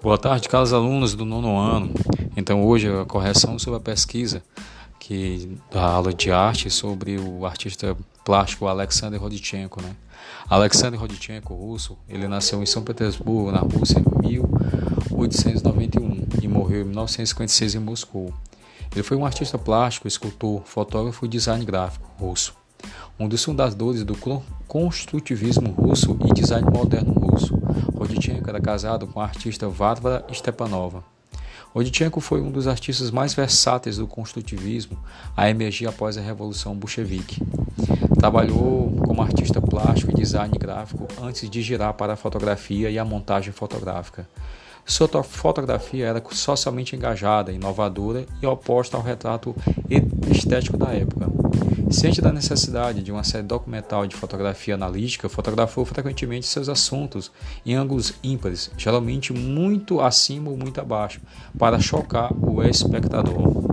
Boa tarde, caros alunos do nono ano. Então, hoje a correção sobre a pesquisa que da aula de arte sobre o artista plástico Alexander Rodchenko, né? Alexander Rodchenko, russo, ele nasceu em São Petersburgo, na Rússia, em 1891 e morreu em 1956 em Moscou. Ele foi um artista plástico, escultor, fotógrafo e design gráfico russo. Um dos fundadores do construtivismo russo e design moderno russo. Rodchenko era casado com a artista Varvara Stepanova. Rodchenko foi um dos artistas mais versáteis do construtivismo a emergir após a Revolução Bolchevique. Trabalhou como artista plástico e design gráfico antes de girar para a fotografia e a montagem fotográfica. Sua fotografia era socialmente engajada, inovadora e oposta ao retrato estético da época. Ciente da necessidade de uma série documental de fotografia analítica, fotografou frequentemente seus assuntos em ângulos ímpares, geralmente muito acima ou muito abaixo, para chocar o espectador.